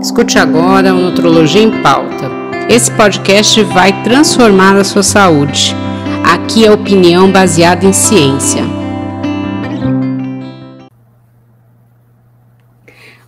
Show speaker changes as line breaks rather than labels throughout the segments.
Escute agora o Nutrologia em Pauta. Esse podcast vai transformar a sua saúde. Aqui é opinião baseada em ciência.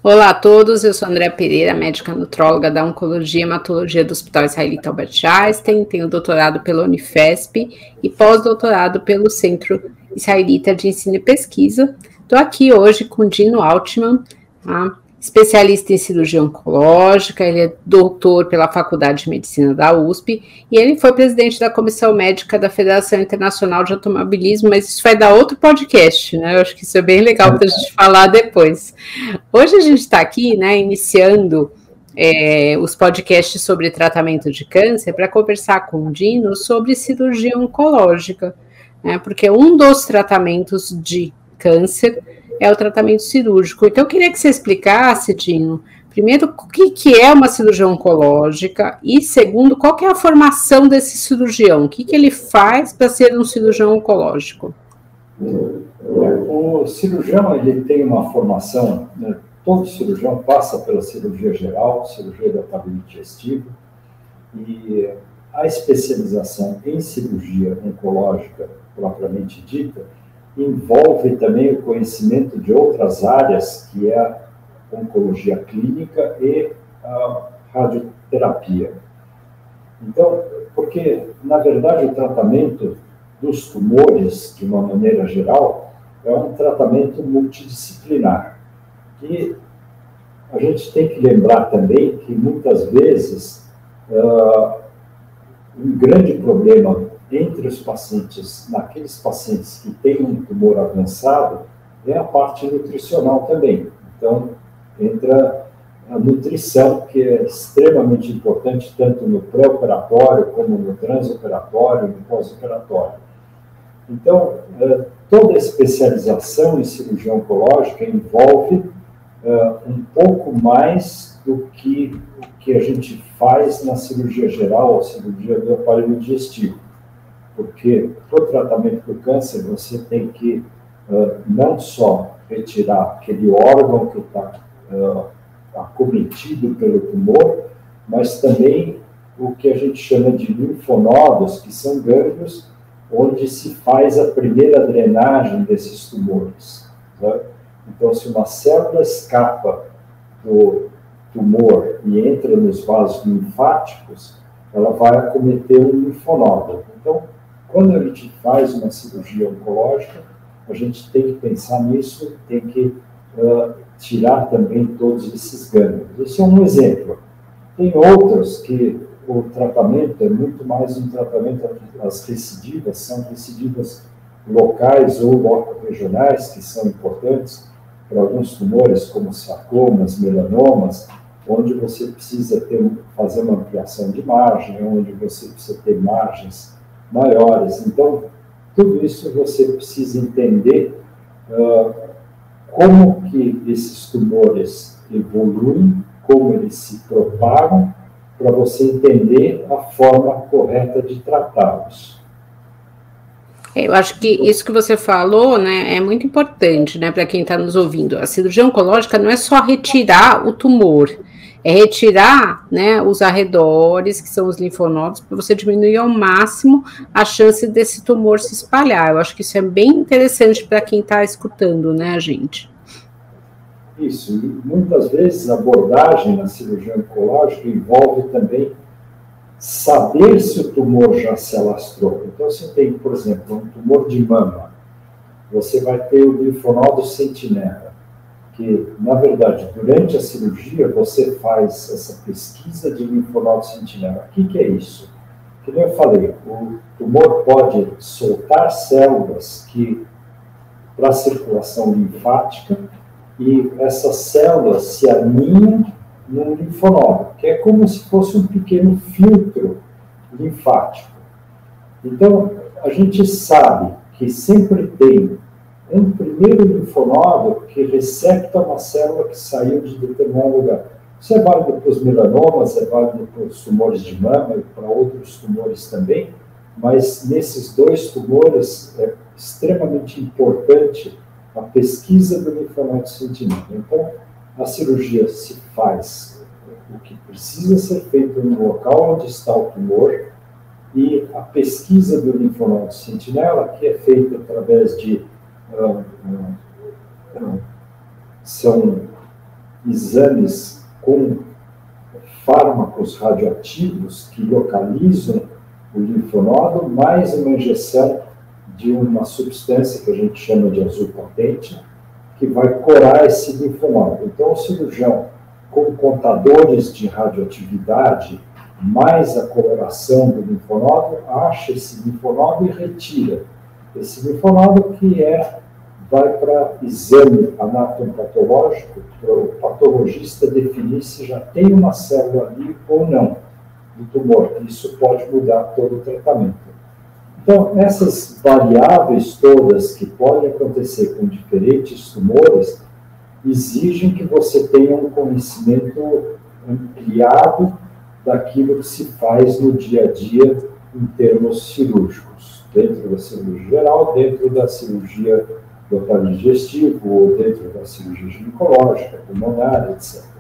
Olá a todos, eu sou André Pereira, médica nutróloga da Oncologia e Hematologia do Hospital Israelita Albert Einstein, tenho doutorado pela Unifesp e pós-doutorado pelo Centro Israelita de Ensino e Pesquisa. Estou aqui hoje com Dino Altman, tá? Especialista em cirurgia oncológica, ele é doutor pela Faculdade de Medicina da USP e ele foi presidente da Comissão Médica da Federação Internacional de Automobilismo, mas isso vai dar outro podcast, né? Eu acho que isso é bem legal para a gente falar depois. Hoje a gente está aqui, né, iniciando é, os podcasts sobre tratamento de câncer para conversar com o Dino sobre cirurgia oncológica, né? Porque um dos tratamentos de câncer é o tratamento cirúrgico. Então, eu queria que você explicasse, Dino, primeiro, o que, que é uma cirurgia oncológica e, segundo, qual é a formação desse cirurgião? O que, que ele faz para ser um cirurgião oncológico?
O cirurgião ele tem uma formação, né? todo cirurgião passa pela cirurgia geral, cirurgia do aparelho digestivo, e a especialização em cirurgia oncológica propriamente dita envolve também o conhecimento de outras áreas, que é a oncologia clínica e a radioterapia. Então, porque, na verdade, o tratamento dos tumores, de uma maneira geral, é um tratamento multidisciplinar. E a gente tem que lembrar também que, muitas vezes, uh, um grande problema entre os pacientes, naqueles pacientes que têm um tumor avançado, é a parte nutricional também. Então, entra a nutrição, que é extremamente importante, tanto no pré-operatório, como no transoperatório, no pós-operatório. Então, eh, toda especialização em cirurgia oncológica envolve eh, um pouco mais do que o que a gente faz na cirurgia geral, a cirurgia do aparelho digestivo porque para o tratamento do câncer você tem que uh, não só retirar aquele órgão que está uh, acometido pelo tumor, mas também o que a gente chama de linfonodos, que são gânglios onde se faz a primeira drenagem desses tumores. Né? Então, se uma célula escapa do tumor e entra nos vasos linfáticos, ela vai acometer um linfonodo. Então, quando a gente faz uma cirurgia oncológica, a gente tem que pensar nisso, tem que uh, tirar também todos esses gânglios. Esse é um exemplo. Tem outros que o tratamento é muito mais um tratamento, as recidivas são recidivas locais ou regionais, que são importantes para alguns tumores, como sarcomas, melanomas, onde você precisa ter, fazer uma ampliação de margem, onde você precisa ter margens maiores. Então, tudo isso você precisa entender uh, como que esses tumores evoluem, como eles se propagam, para você entender a forma correta de tratá-los.
É, eu acho que isso que você falou, né, é muito importante, né, para quem está nos ouvindo. A cirurgia oncológica não é só retirar o tumor, é retirar né, os arredores, que são os linfonodos, para você diminuir ao máximo a chance desse tumor se espalhar. Eu acho que isso é bem interessante para quem está escutando, né, a gente.
Isso, e muitas vezes a abordagem na cirurgia oncológica envolve também saber se o tumor já se alastrou. Então, se tem, por exemplo, um tumor de mama, você vai ter o linfonodo sentinela que, na verdade, durante a cirurgia, você faz essa pesquisa de linfonodo sentinela. O que, que é isso? Como eu falei, o tumor pode soltar células que para a circulação linfática e essas células se aninham no linfonodo, que é como se fosse um pequeno filtro linfático. Então, a gente sabe que sempre tem um primeiro linfonodo que recepta uma célula que saiu de determinado lugar. Isso é válido para os melanomas, é válido para os tumores de mama e para outros tumores também, mas nesses dois tumores é extremamente importante a pesquisa do linfonodo sentinela. Então, a cirurgia se faz o que precisa ser feito no local onde está o tumor e a pesquisa do linfonodo sentinela, que é feita através de. Uh, uh, são exames com fármacos radioativos que localizam o linfonodo, mais uma injeção de uma substância que a gente chama de azul potente, que vai corar esse linfonodo. Então, o cirurgião, com contadores de radioatividade, mais a coloração do linfonodo, acha esse linfonodo e retira. Esse linfonodo que é vai para exame anatomopatológico, para o patologista definir se já tem uma célula ali ou não do tumor. Isso pode mudar todo o tratamento. Então, essas variáveis todas que podem acontecer com diferentes tumores exigem que você tenha um conhecimento ampliado daquilo que se faz no dia a dia em termos cirúrgicos, dentro da cirurgia geral, dentro da cirurgia do aparelho digestivo, ou dentro da cirurgia ginecológica, pulmonar, etc.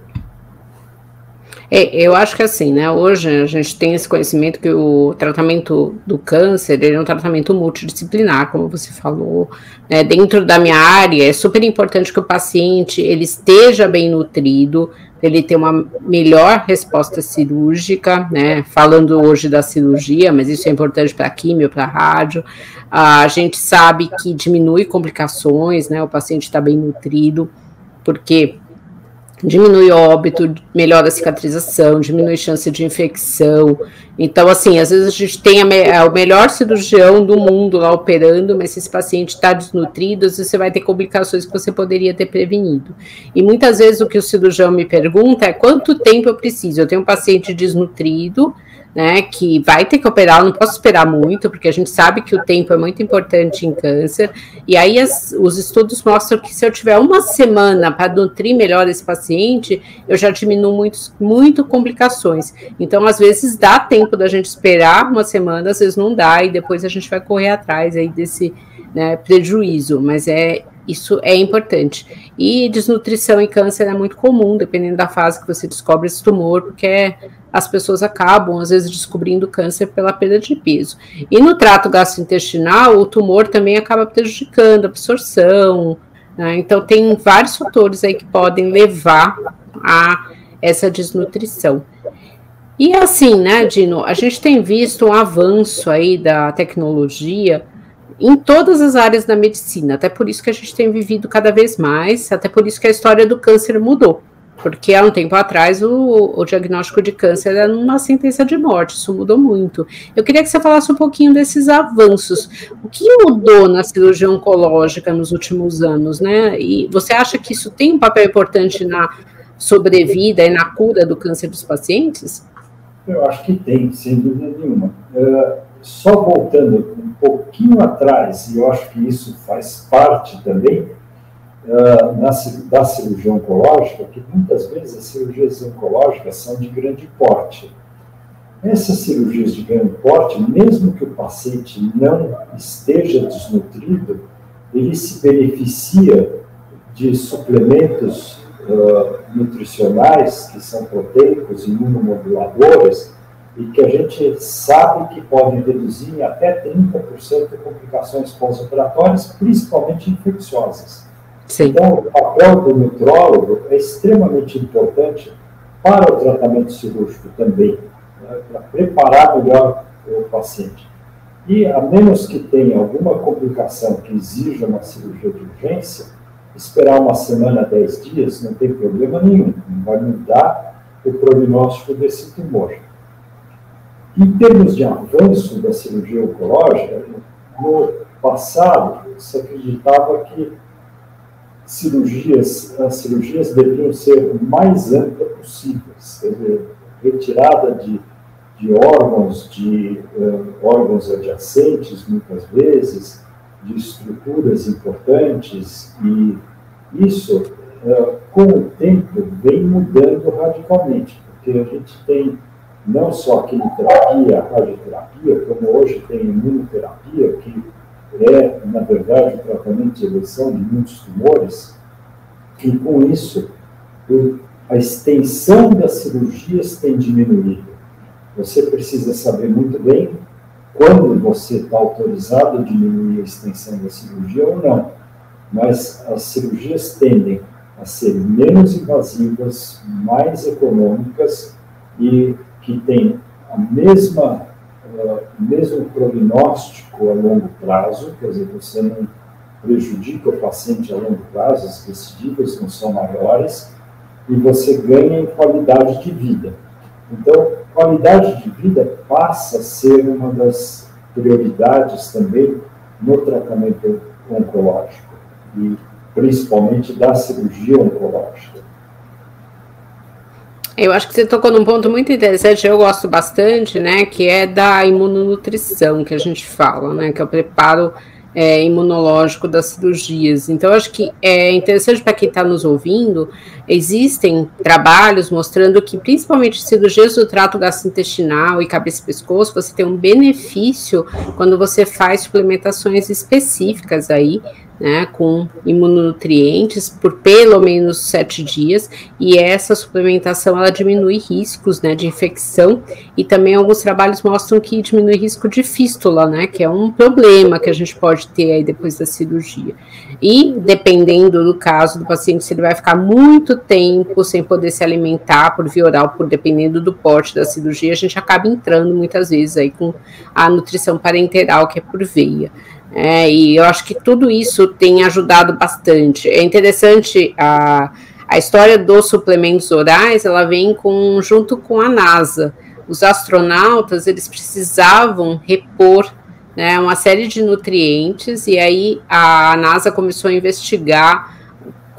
É, eu acho que assim, né? Hoje a gente tem esse conhecimento que o tratamento do câncer é um tratamento multidisciplinar, como você falou. Né? Dentro da minha área, é super importante que o paciente ele esteja bem nutrido, ele ter uma melhor resposta cirúrgica, né? Falando hoje da cirurgia, mas isso é importante para a químio, para rádio. A gente sabe que diminui complicações, né? O paciente está bem nutrido, porque diminui óbito, melhora a cicatrização, diminui chance de infecção. Então, assim, às vezes a gente tem a me é o melhor cirurgião do mundo lá operando, mas se esse paciente está desnutrido, você vai ter complicações que você poderia ter prevenido. E muitas vezes o que o cirurgião me pergunta é quanto tempo eu preciso. Eu tenho um paciente desnutrido, né, que vai ter que operar, não posso esperar muito, porque a gente sabe que o tempo é muito importante em câncer, e aí as, os estudos mostram que se eu tiver uma semana para nutrir melhor esse paciente, eu já diminuo muito, muito complicações. Então, às vezes, dá tempo da gente esperar uma semana, às vezes não dá, e depois a gente vai correr atrás aí desse né, prejuízo, mas é isso é importante. E desnutrição e câncer é muito comum, dependendo da fase que você descobre esse tumor, porque as pessoas acabam, às vezes, descobrindo câncer pela perda de peso. E no trato gastrointestinal, o tumor também acaba prejudicando a absorção. Né? Então, tem vários fatores aí que podem levar a essa desnutrição. E assim, né, Dino, a gente tem visto um avanço aí da tecnologia em todas as áreas da medicina, até por isso que a gente tem vivido cada vez mais, até por isso que a história do câncer mudou. Porque há um tempo atrás o, o diagnóstico de câncer era uma sentença de morte, isso mudou muito. Eu queria que você falasse um pouquinho desses avanços. O que mudou na cirurgia oncológica nos últimos anos, né? E você acha que isso tem um papel importante na sobrevida e na cura do câncer dos pacientes?
Eu acho que tem, sem dúvida nenhuma. Uh, só voltando pouquinho atrás, e eu acho que isso faz parte também uh, na, da cirurgia oncológica, que muitas vezes as cirurgias oncológicas são de grande porte. Essas cirurgias de grande porte, mesmo que o paciente não esteja desnutrido, ele se beneficia de suplementos uh, nutricionais, que são proteicos, imunomoduladores, e que a gente sabe que podem reduzir em até 30% complicações pós-operatórias, principalmente infecciosas. Sim. Então, o papel do nutrólogo é extremamente importante para o tratamento cirúrgico também, né, para preparar melhor o paciente. E, a menos que tenha alguma complicação que exija uma cirurgia de urgência, esperar uma semana, dez dias, não tem problema nenhum, não vai mudar o prognóstico desse tumor. Em termos de avanço da cirurgia oncológica, no passado se acreditava que cirurgias, as cirurgias deveriam ser o mais amplas possíveis, retirada de, de órgãos, de uh, órgãos adjacentes, muitas vezes, de estruturas importantes, e isso, uh, com o tempo, vem mudando radicalmente, porque a gente tem não só a quimioterapia, a radioterapia, como hoje tem a imunoterapia, que é, na verdade, o tratamento de eleição de muitos tumores, e com isso, a extensão das cirurgias tem diminuído. Você precisa saber muito bem quando você está autorizado a diminuir a extensão da cirurgia ou não. Mas as cirurgias tendem a ser menos invasivas, mais econômicas e que têm a mesma uh, mesmo prognóstico a longo prazo, quer dizer, você não prejudica o paciente a longo prazo, as recidivas não são maiores, e você ganha em qualidade de vida. Então, qualidade de vida passa a ser uma das prioridades também no tratamento oncológico, e principalmente da cirurgia oncológica.
Eu acho que você tocou num ponto muito interessante, eu gosto bastante, né, que é da imunonutrição que a gente fala, né, que é o preparo é, imunológico das cirurgias. Então, acho que é interessante para quem está nos ouvindo, existem trabalhos mostrando que, principalmente cirurgias do trato gastrointestinal e cabeça e pescoço, você tem um benefício quando você faz suplementações específicas aí né, com imunonutrientes por pelo menos sete dias, e essa suplementação ela diminui riscos né, de infecção, e também alguns trabalhos mostram que diminui risco de fístula, né, que é um problema que a gente pode ter aí depois da cirurgia. E dependendo do caso do paciente, se ele vai ficar muito tempo sem poder se alimentar por via oral, por dependendo do porte da cirurgia, a gente acaba entrando muitas vezes aí com a nutrição parenteral, que é por veia. É, e eu acho que tudo isso tem ajudado bastante. É interessante a, a história dos suplementos orais, ela vem com, junto com a NASA. Os astronautas, eles precisavam repor né, uma série de nutrientes, e aí a NASA começou a investigar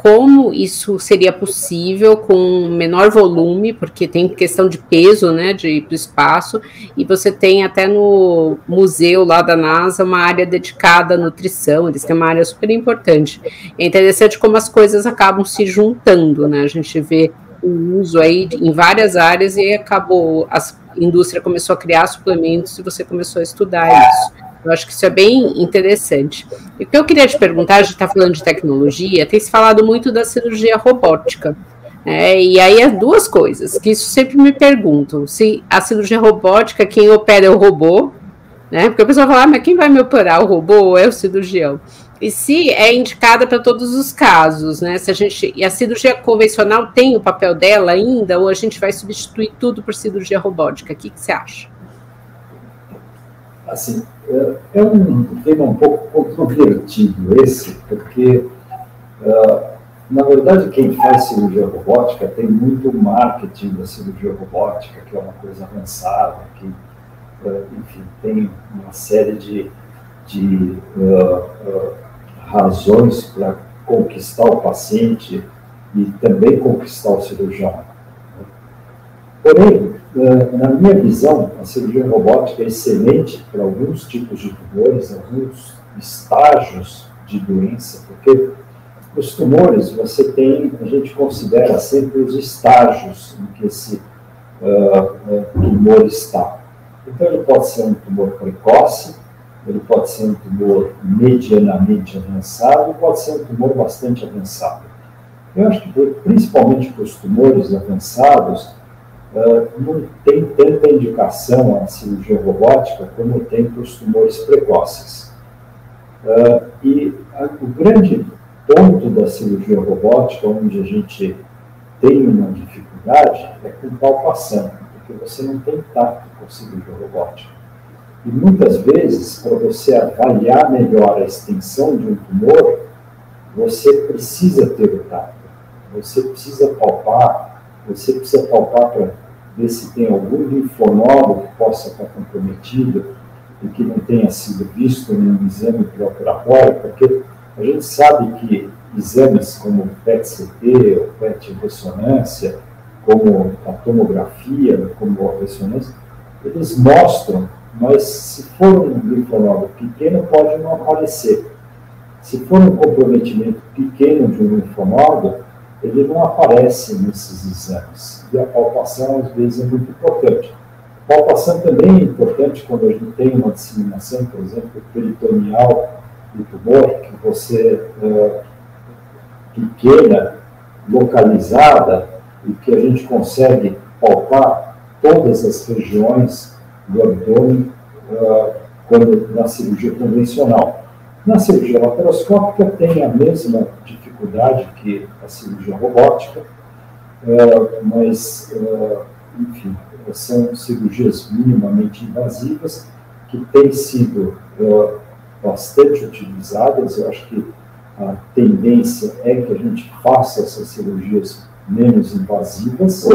como isso seria possível com menor volume, porque tem questão de peso, né, de, do espaço, e você tem até no museu lá da NASA uma área dedicada à nutrição, eles têm uma área super importante. É interessante como as coisas acabam se juntando, né, a gente vê o uso aí em várias áreas e acabou, a indústria começou a criar suplementos e você começou a estudar isso. Eu acho que isso é bem interessante. E o que eu queria te perguntar, a gente está falando de tecnologia, tem se falado muito da cirurgia robótica. É, e aí é duas coisas, que isso sempre me perguntam. Se a cirurgia robótica, quem opera é o robô, né? Porque a pessoa fala, ah, mas quem vai me operar? O robô ou é o cirurgião? E se é indicada para todos os casos, né? Se a gente e a cirurgia convencional tem o papel dela ainda, ou a gente vai substituir tudo por cirurgia robótica? O que, que você acha?
Assim, é, é um tema um pouco controvertido esse, porque, uh, na verdade, quem faz cirurgia robótica tem muito marketing da cirurgia robótica, que é uma coisa avançada, que, uh, enfim, tem uma série de, de uh, razões para conquistar o paciente e também conquistar o cirurgião. Porém, na minha visão, a cirurgia robótica é excelente para alguns tipos de tumores, alguns estágios de doença, porque os tumores, você tem, a gente considera sempre os estágios em que esse uh, tumor está. Então, ele pode ser um tumor precoce, ele pode ser um tumor medianamente avançado, pode ser um tumor bastante avançado. Eu acho que, principalmente para os tumores avançados, uh, não tem tanta indicação a cirurgia robótica como tem para os tumores precoces. Uh, e a, o grande ponto da cirurgia robótica, onde a gente tem uma dificuldade, é com palpação, porque você não tem tato com cirurgia robótica. E muitas vezes, para você avaliar melhor a extensão de um tumor, você precisa ter o tato. Você precisa palpar, você precisa palpar para ver se tem algum linfonodo que possa estar comprometido e que não tenha sido visto em um exame pré-operatório, porque a gente sabe que exames como PET-CT PET-ressonância, como a tomografia, como a ressonância, eles mostram, mas se for um linfonodo pequeno, pode não aparecer. Se for um comprometimento pequeno de um linfonodo, ele não aparece nesses exames. E a palpação, às vezes, é muito importante. A palpação também é importante quando a gente tem uma disseminação, por exemplo, peritoneal do tumor, que você, é, pequena, localizada, e que a gente consegue palpar todas as regiões do abdômen uh, quando na cirurgia convencional. Na cirurgia laparoscópica tem a mesma dificuldade que a cirurgia robótica, uh, mas, uh, enfim, são cirurgias minimamente invasivas que têm sido bastante utilizadas. Eu acho que a tendência é que a gente faça essas cirurgias menos invasivas.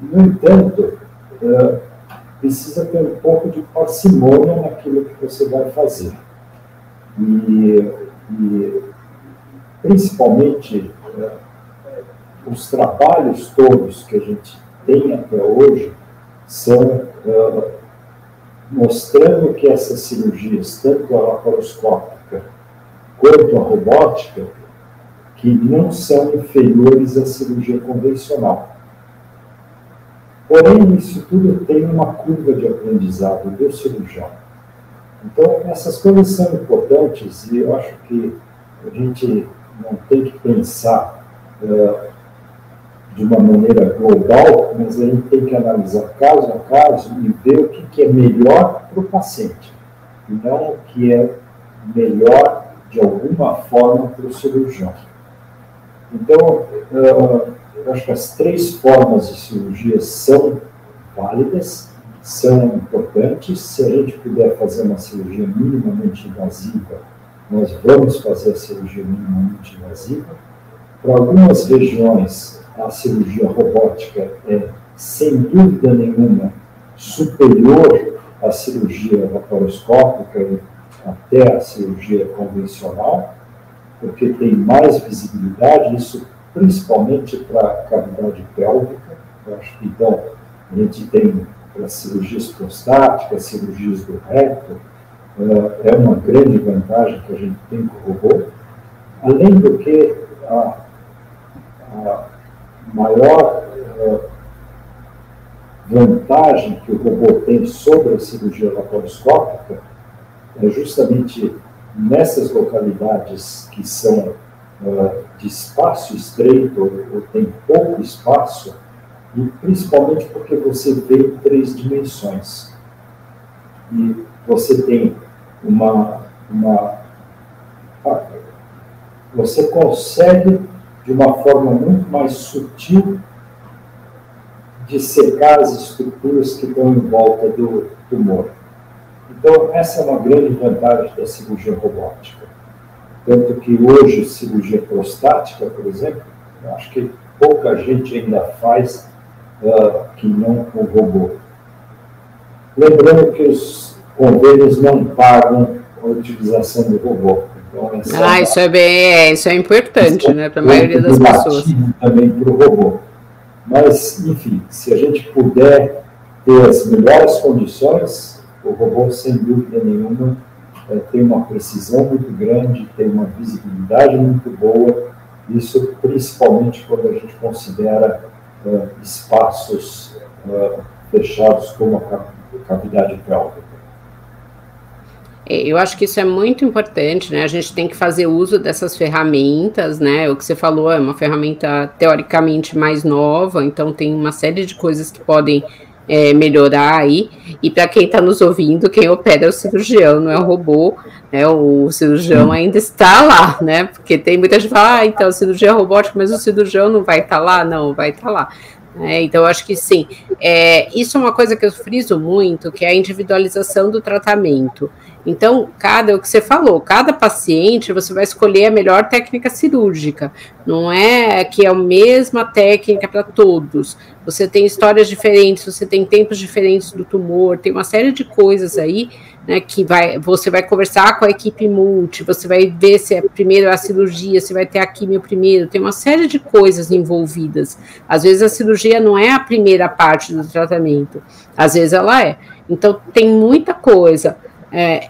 No entanto, precisa ter um pouco de parcimônia naquilo que você vai fazer. E, e principalmente, uh, os trabalhos todos que a gente tem até hoje são mostrando que essas cirurgias, tanto a laparoscópica quanto a robótica, que não são inferiores à cirurgia convencional. Porém, isso tudo tem uma curva de aprendizado do cirurgião. Então, essas coisas são importantes e eu acho que a gente não tem que pensar uh, de uma maneira global, mas a gente tem que analisar caso a caso e ver o que, que é melhor para o paciente, e não o que é melhor de alguma forma para o cirurgião. Então, eu acho que as três formas de cirurgia são válidas, são importantes. Se a gente puder fazer uma cirurgia minimamente invasiva, nós vamos fazer a cirurgia minimamente invasiva. Para algumas regiões, a cirurgia robótica é, sem dúvida nenhuma, superior à cirurgia laparoscópica e até a cirurgia convencional porque tem mais visibilidade, isso principalmente para a cavidade pélvica. Eu acho que então a gente tem para cirurgias prostáticas, cirurgias do reto, é uma grande vantagem que a gente tem com o robô. Além do que, a, a maior vantagem que o robô tem sobre a cirurgia laparoscópica é justamente nessas localidades que são uh, de espaço estreito ou tem pouco espaço, e principalmente porque você vê três dimensões. E você tem uma, uma. Você consegue, de uma forma muito mais sutil, dissecar as estruturas que estão em volta do tumor. Então, essa é uma grande vantagem da cirurgia robótica. Tanto que hoje, cirurgia prostática, por exemplo, acho que pouca gente ainda faz uh, que não com robô. Lembrando que os convênios não pagam a utilização do robô.
Então, ah, é isso é bem, é, isso é importante, isso né, para a maioria das pessoas.
Também para o robô. Mas, enfim, se a gente puder ter as melhores condições, o robô, sem dúvida nenhuma, é, tem uma precisão muito grande, tem uma visibilidade muito boa, isso principalmente quando a gente considera é, espaços é, fechados como a cavidade pélvica.
É, eu acho que isso é muito importante, né? A gente tem que fazer uso dessas ferramentas, né? O que você falou é uma ferramenta teoricamente mais nova, então tem uma série de coisas que podem é, melhorar aí. E para quem está nos ouvindo, quem opera é o cirurgião, não é o robô. Né? O cirurgião ainda está lá, né? Porque tem muita gente que fala, ah, então cirurgia robótica, mas o cirurgião não vai estar tá lá? Não, vai estar tá lá. É, então, eu acho que sim. É, isso é uma coisa que eu friso muito, que é a individualização do tratamento. Então, cada, o que você falou, cada paciente você vai escolher a melhor técnica cirúrgica. Não é que é a mesma técnica para todos. Você tem histórias diferentes, você tem tempos diferentes do tumor, tem uma série de coisas aí, né, que vai, você vai conversar com a equipe multi, você vai ver se é primeiro a cirurgia, se vai ter a quimio primeiro, tem uma série de coisas envolvidas. Às vezes a cirurgia não é a primeira parte do tratamento, às vezes ela é. Então tem muita coisa é,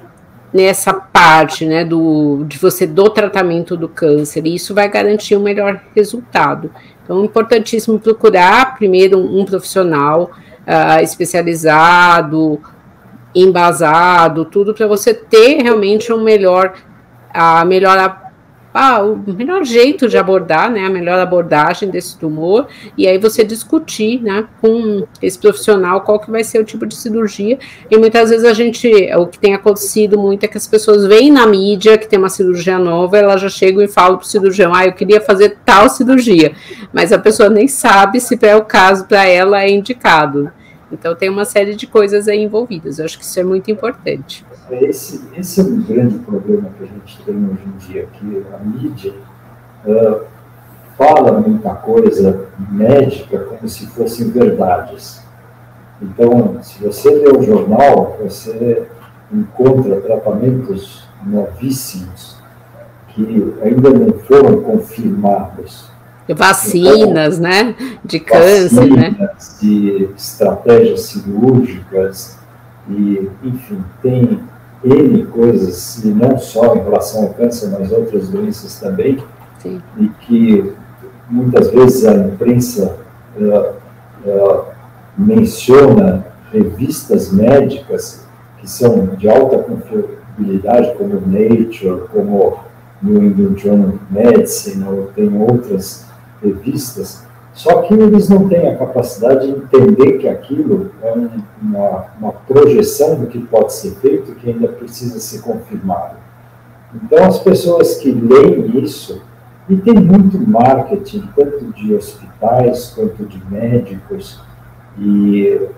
nessa parte né, do, de você do tratamento do câncer, e isso vai garantir um melhor resultado. Então, é importantíssimo procurar primeiro um, profissional uh, especializado, embasado, tudo para você ter realmente um melhor, a melhor ah, o melhor jeito de abordar, né, a melhor abordagem desse tumor, e aí você discutir, né, com esse profissional qual que vai ser o tipo de cirurgia, e muitas vezes a gente, o que tem acontecido muito é que as pessoas veem na mídia que tem uma cirurgia nova, elas já chegam e falam para o cirurgião, ah, eu queria fazer tal cirurgia, mas a pessoa nem sabe se é o caso para ela é indicado. Então tem uma série de coisas aí envolvidas. Eu acho que isso é muito importante.
Esse, esse é um grande problema que a gente tem hoje em dia, que a mídia uh, fala muita coisa médica como se fossem verdades. Então, se você lê o jornal, você encontra tratamentos novíssimos que ainda não foram confirmados
Vacinas, né? De câncer, né?
De estratégias cirúrgicas, e, enfim, tem N coisas, e não só em relação ao câncer, mas outras doenças também, Sim. e que muitas vezes a imprensa uh, uh, menciona revistas médicas que são de alta confiabilidade, como Nature, como New England Journal of Medicine, ou tem outras revistas, só que eles não têm a capacidade de entender que aquilo é uma, uma projeção do que pode ser feito que ainda precisa ser confirmado. Então, as pessoas que leem isso, e tem muito marketing, tanto de hospitais quanto de médicos, e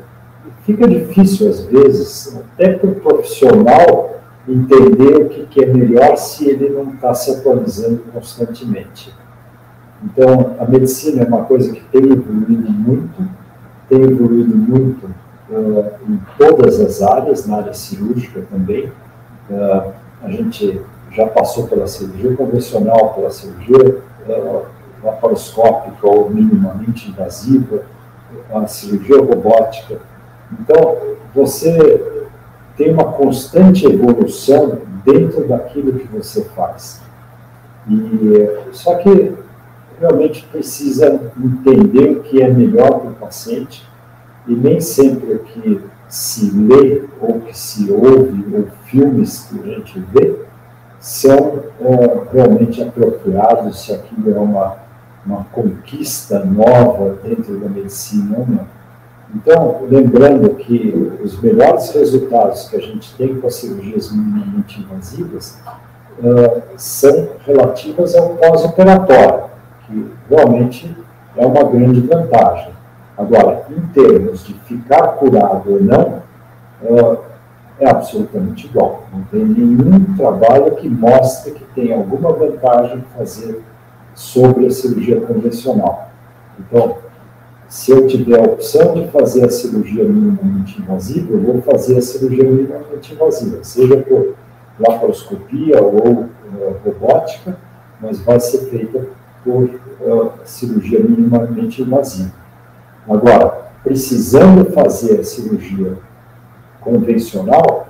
fica difícil, às vezes, até para o profissional entender o que, que é melhor se ele não está se atualizando constantemente. Então, a medicina é uma coisa que tem evoluído muito, tem evoluído muito uh, em todas as áreas, na área cirúrgica também. Uh, a gente já passou pela cirurgia convencional, pela cirurgia uh, laparoscópica ou minimamente invasiva, a cirurgia robótica. Então, você tem uma constante evolução dentro daquilo que você faz. E, só que realmente precisa entender o que é melhor para o paciente e nem sempre o que se lê ou que se ouve ou filmes que a gente vê são é, realmente apropriados, se aquilo é uma, uma conquista nova dentro da medicina ou não. Então, lembrando que os melhores resultados que a gente tem com as cirurgias minimamente invasivas uh, são relativas ao pós-operatório realmente é uma grande vantagem. Agora, em termos de ficar curado ou não, é, é absolutamente igual. Não tem nenhum trabalho que mostre que tem alguma vantagem fazer sobre a cirurgia convencional. Então, se eu tiver a opção de fazer a cirurgia minimamente invasiva, eu vou fazer a cirurgia minimamente invasiva, seja por laparoscopia ou uh, robótica, mas vai ser feita por uh, cirurgia minimamente invasiva. Agora, precisando fazer a cirurgia convencional,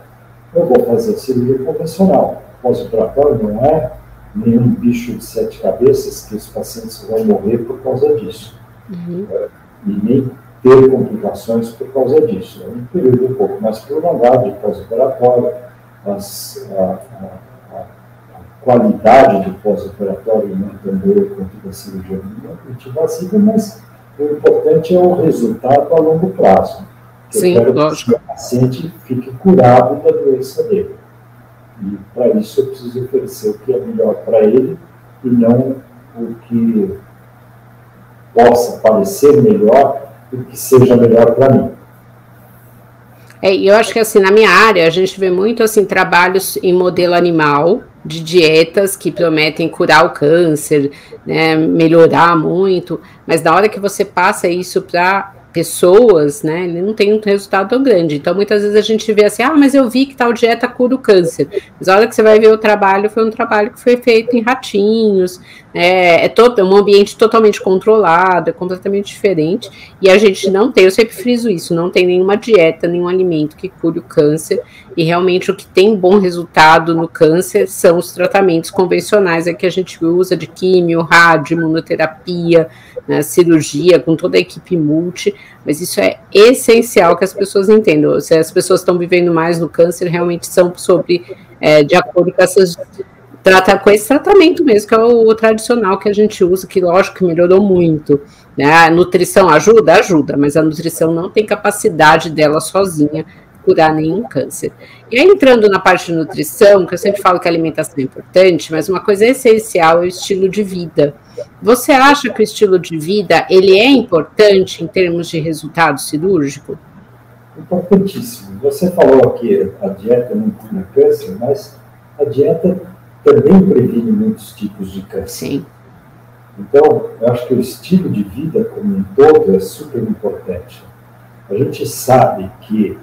eu vou fazer a cirurgia convencional. Pós-operatório não é nenhum bicho de sete cabeças que os pacientes vão morrer por causa disso. Uhum. É, e nem ter complicações por causa disso. É um período um pouco mais prolongado de pós-operatório, as, a, a, qualidade do pós-operatório não é tão boa quanto da cirurgia invasiva, mas o importante é o resultado a longo prazo.
Sim,
eu quero
lógico.
que o paciente fique curado da doença dele. E para isso eu preciso oferecer o que é melhor para ele e não o que possa parecer melhor e que seja melhor para mim.
É, eu acho que assim, na minha área, a gente vê muito assim trabalhos em modelo animal, de dietas que prometem curar o câncer, né, melhorar muito, mas na hora que você passa isso para pessoas, né, ele não tem um resultado tão grande. Então, muitas vezes a gente vê assim, ah, mas eu vi que tal dieta cura o câncer. Mas a hora que você vai ver o trabalho, foi um trabalho que foi feito em ratinhos, é, é, todo, é um ambiente totalmente controlado, é completamente diferente, e a gente não tem, eu sempre friso isso, não tem nenhuma dieta, nenhum alimento que cure o câncer, e realmente o que tem bom resultado no câncer são os tratamentos convencionais é que a gente usa de químio, rádio, imunoterapia, né, cirurgia, com toda a equipe multi, mas isso é essencial que as pessoas entendam. Se as pessoas estão vivendo mais no câncer, realmente são sobre, é, de acordo com essas trata com esse tratamento mesmo, que é o, o, tradicional que a gente usa, que lógico que melhorou muito. Né? A nutrição ajuda? Ajuda, mas a nutrição não tem capacidade dela sozinha curar nenhum câncer. E aí, entrando na parte de nutrição, que eu sempre falo que a alimentação é importante, mas uma coisa essencial é o estilo de vida. Você acha que o estilo de vida ele é importante em termos de resultado cirúrgico?
Importantíssimo. Você falou que a dieta não cura câncer, mas a dieta também previne muitos tipos de câncer.
Sim.
Então, eu acho que o estilo de vida como um todo é super importante. A gente sabe que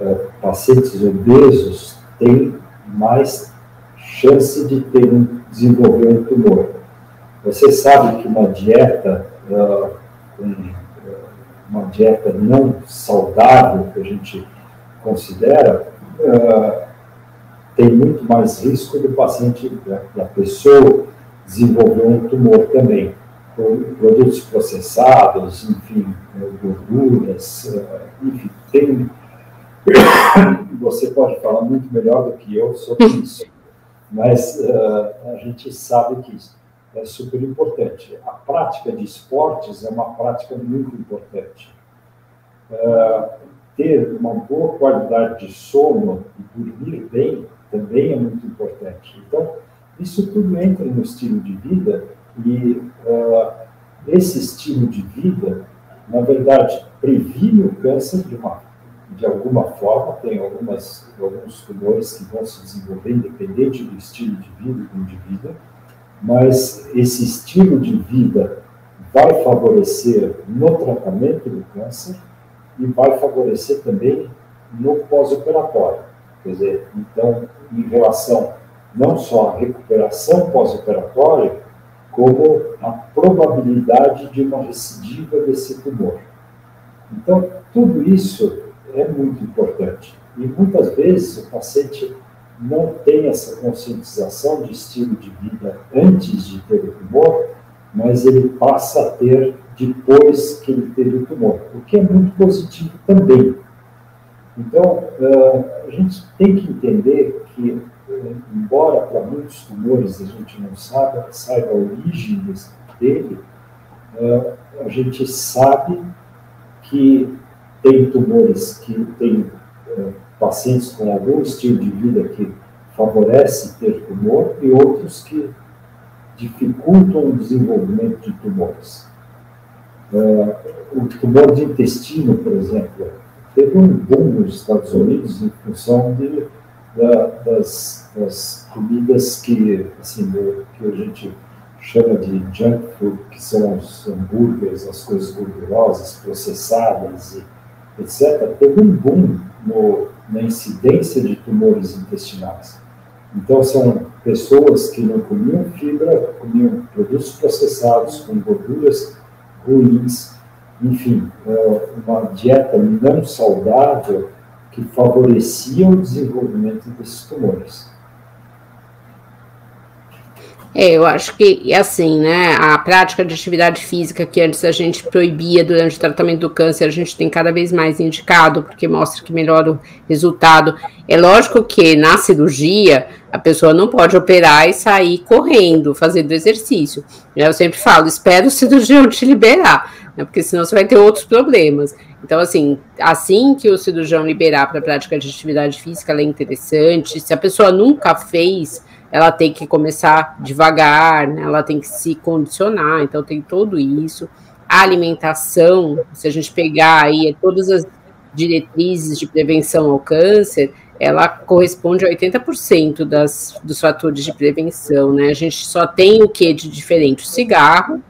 uh, pacientes obesos têm mais chance de ter um, desenvolver um tumor. Você sabe que uma dieta, uh, um, uma dieta não saudável que a gente considera, uh, tem muito mais risco do paciente, da, da pessoa, desenvolver um tumor também. Produtos processados, enfim, gorduras, uh, enfim, tem. Você pode falar muito melhor do que eu sobre isso, mas uh, a gente sabe que isso é super importante. A prática de esportes é uma prática muito importante. Uh, ter uma boa qualidade de sono e dormir bem também é muito importante. Então, isso tudo entra no estilo de vida e uh, esse estilo de vida, na verdade, previne o câncer de, uma, de alguma forma. Tem algumas, alguns tumores que vão se desenvolver independente do estilo de vida do indivíduo, mas esse estilo de vida vai favorecer no tratamento do câncer e vai favorecer também no pós-operatório. Quer dizer, então, em relação não só à recuperação pós-operatória, como a probabilidade de uma recidiva desse tumor. Então, tudo isso é muito importante. E muitas vezes o paciente não tem essa conscientização de estilo de vida antes de ter o tumor, mas ele passa a ter depois que ele teve o tumor, o que é muito positivo também. Então, a gente tem que entender que, embora para muitos tumores a gente não saiba, saiba a origem dele, a gente sabe que tem tumores que têm pacientes com algum estilo de vida que favorece ter tumor e outros que dificultam o desenvolvimento de tumores. o tumor de intestino, por exemplo, teve um boom nos Estados Unidos em função de, da, das, das, comidas que, assim, que a gente chama de junk food, que são os hambúrgueres, as coisas gordurosas, processadas, e, etc. Teve um boom no, na incidência de tumores intestinais. Então, são pessoas que não comiam fibra, comiam produtos processados com gorduras ruins, enfim, é, uma dieta não saudável que favorecia o desenvolvimento desses tumores.
É, eu acho que, assim, né, a prática de atividade física que antes a gente proibia durante o tratamento do câncer, a gente tem cada vez mais indicado, porque mostra que melhora o resultado. É lógico que na cirurgia, a pessoa não pode operar e sair correndo, fazendo exercício. Eu sempre falo, espera o cirurgião te liberar né? porque senão você vai ter outros problemas. Então, assim, assim que o cirurgião liberar para a prática de atividade física, ela é interessante. Se a pessoa nunca fez, ela tem que começar devagar, né? ela tem que se condicionar, então tem tudo isso. A alimentação, se a gente pegar aí todas as diretrizes de prevenção ao câncer, ela corresponde a 80% das, dos fatores de prevenção, né? A gente só tem o que de diferente? O cigarro,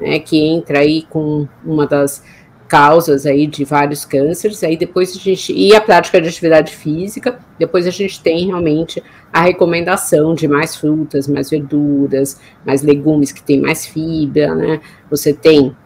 né, que entra aí com uma das causas aí de vários cânceres, aí depois a gente, e a prática de atividade física, depois a gente tem realmente a recomendação de mais frutas, mais verduras, mais legumes que tem mais fibra, né, você tem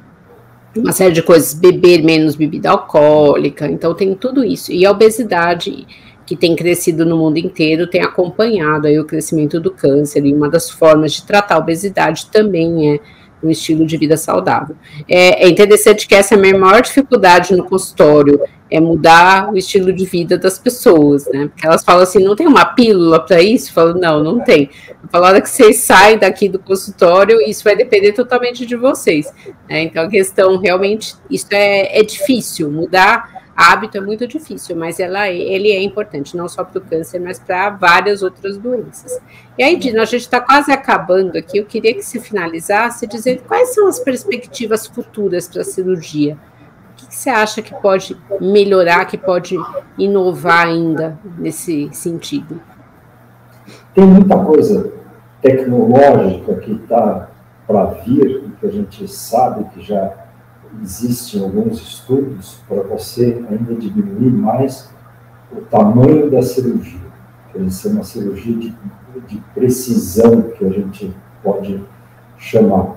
uma série de coisas, beber menos bebida alcoólica, então tem tudo isso, e a obesidade que tem crescido no mundo inteiro tem acompanhado aí o crescimento do câncer, e uma das formas de tratar a obesidade também é um estilo de vida saudável. É, é, interessante que essa é a minha maior dificuldade no consultório, é mudar o estilo de vida das pessoas, né? Porque elas falam assim, não tem uma pílula para isso? Eu falo, não, não tem. Eu hora que vocês saem daqui do consultório, isso vai depender totalmente de vocês. Né? Então, a questão realmente, isso é, é difícil, mudar hábito é muito difícil, mas ela, ele é importante, não só para o câncer, mas para várias outras doenças. E aí, Dina, a gente está quase acabando aqui, eu queria que se finalizasse dizendo quais são as perspectivas futuras para a cirurgia que, que você acha que pode melhorar, que pode inovar ainda nesse sentido?
Tem muita coisa tecnológica que está para vir, que a gente sabe que já existem alguns estudos para você ainda diminuir mais o tamanho da cirurgia. Quer ser uma cirurgia de, de precisão, que a gente pode chamar.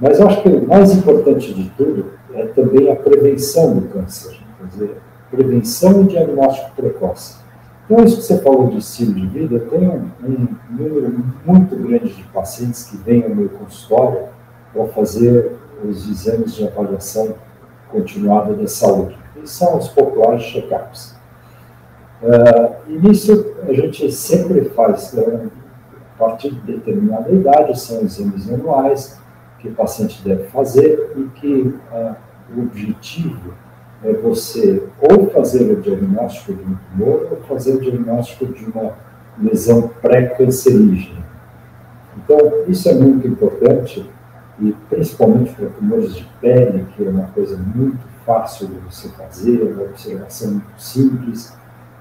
Mas acho que o mais importante de tudo é também a prevenção do câncer, quer dizer, prevenção e diagnóstico precoce. Então, isso que você falou de estilo de vida, eu tenho um número muito grande de pacientes que vêm ao meu consultório para fazer os exames de avaliação continuada da saúde. E são os populares check-ups. Uh, e nisso a gente sempre faz, uh, a partir de determinada idade, são exames anuais, que o paciente deve fazer e que ah, o objetivo é você ou fazer o diagnóstico de um tumor ou fazer o diagnóstico de uma lesão pré-cancerígena. Então, isso é muito importante e principalmente para tumores de pele, que é uma coisa muito fácil de você fazer, uma observação muito simples,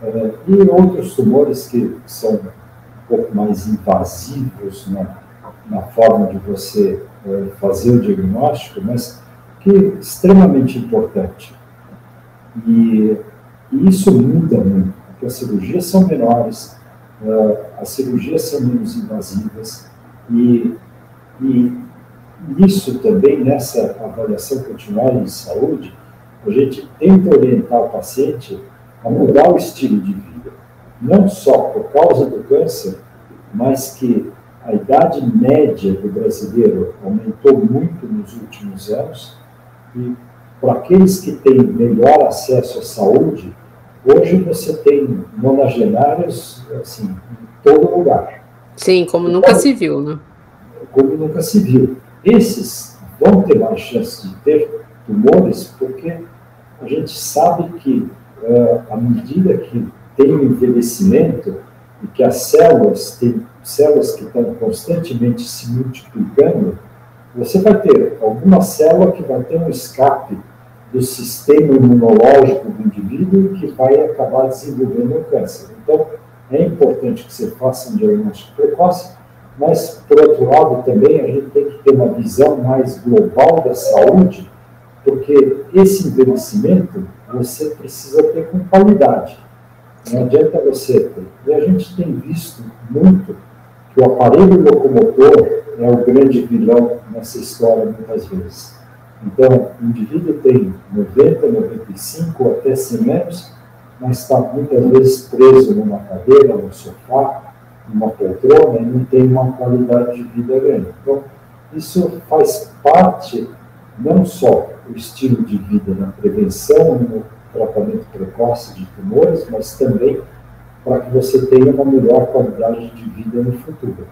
eh, e outros tumores que são um pouco mais invasivos na, na forma de você é, fazer o diagnóstico, mas que é extremamente importante. E, e isso muda muito, porque as cirurgias são menores, uh, as cirurgias são menos invasivas, e, e isso também, nessa avaliação continuada de saúde, a gente tenta orientar o paciente a mudar o estilo de vida, não só por causa do câncer, mas que a idade média do brasileiro aumentou muito nos últimos anos e para aqueles que têm melhor acesso à saúde, hoje você tem nonagenários assim, em todo lugar.
Sim, como nunca se viu, né?
Como nunca se viu. Esses vão ter mais chance de ter tumores porque a gente sabe que uh, à medida que tem o envelhecimento e que as células têm células que estão constantemente se multiplicando, você vai ter alguma célula que vai ter um escape do sistema imunológico do indivíduo que vai acabar desenvolvendo o câncer. Então, é importante que você faça um diagnóstico precoce, mas, por outro lado, também a gente tem que ter uma visão mais global da saúde, porque esse envelhecimento você precisa ter com qualidade. Não adianta você ter. E a gente tem visto muito que o aparelho locomotor é o grande vilão nessa história muitas vezes. Então, o indivíduo tem 90, 95 até 100 anos, mas está muitas vezes preso numa cadeira, num sofá, numa poltrona e não tem uma qualidade de vida grande. Então, isso faz parte não só do estilo de vida na prevenção no tratamento precoce de tumores, mas também para que você tenha uma melhor qualidade de vida no futuro.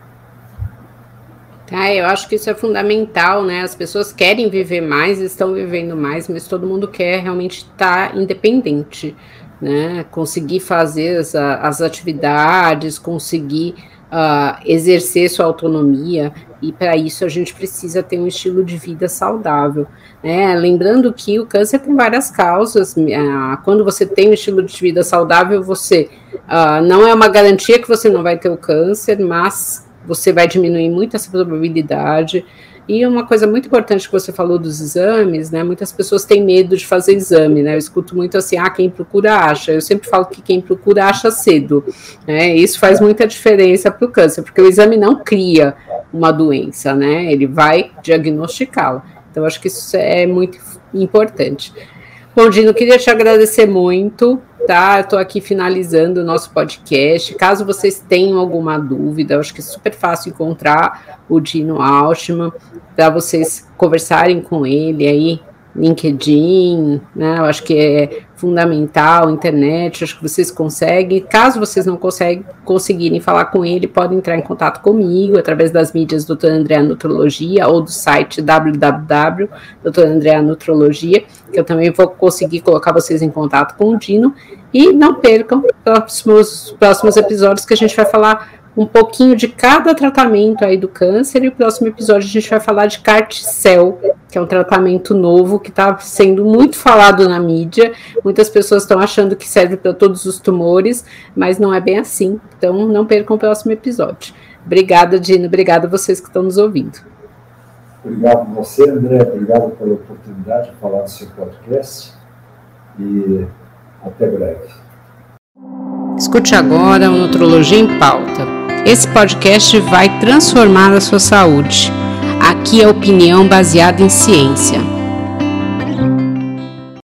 Ah, eu acho que isso é fundamental, né? As pessoas querem viver mais, estão vivendo mais, mas todo mundo quer realmente estar independente, né? Conseguir fazer as, as atividades, conseguir uh, exercer sua autonomia, e para isso a gente precisa ter um estilo de vida saudável. Né? Lembrando que o câncer tem várias causas. Uh, quando você tem um estilo de vida saudável, você uh, não é uma garantia que você não vai ter o câncer, mas você vai diminuir muito essa probabilidade. E uma coisa muito importante que você falou dos exames, né? Muitas pessoas têm medo de fazer exame, né? Eu escuto muito assim, ah, quem procura acha. Eu sempre falo que quem procura acha cedo. Né? Isso faz muita diferença para o câncer, porque o exame não cria uma doença, né? Ele vai diagnosticá-la. Então, acho que isso é muito importante. Bom, Dino, queria te agradecer muito, tá? Estou aqui finalizando o nosso podcast. Caso vocês tenham alguma dúvida, acho que é super fácil encontrar o Dino Altman para vocês conversarem com ele aí LinkedIn, né? Eu acho que é fundamental, internet, acho que vocês conseguem. Caso vocês não conseguem, conseguirem falar com ele, podem entrar em contato comigo através das mídias Dr. André Nutrologia ou do site www Dr. André Nutrologia, que eu também vou conseguir colocar vocês em contato com o Dino. E não percam os próximos, próximos episódios que a gente vai falar um pouquinho de cada tratamento aí do câncer. E o próximo episódio a gente vai falar de Carticel, que é um tratamento novo que está sendo muito falado na mídia. Muitas pessoas estão achando que serve para todos os tumores, mas não é bem assim. Então não percam o próximo episódio. Obrigada, Dino. Obrigada a vocês que estão nos ouvindo.
Obrigado a você, André. Obrigado pela oportunidade de falar do seu podcast. E até breve.
Escute agora o Nutrologia em Pauta esse podcast vai transformar a sua saúde. Aqui é opinião baseada em ciência.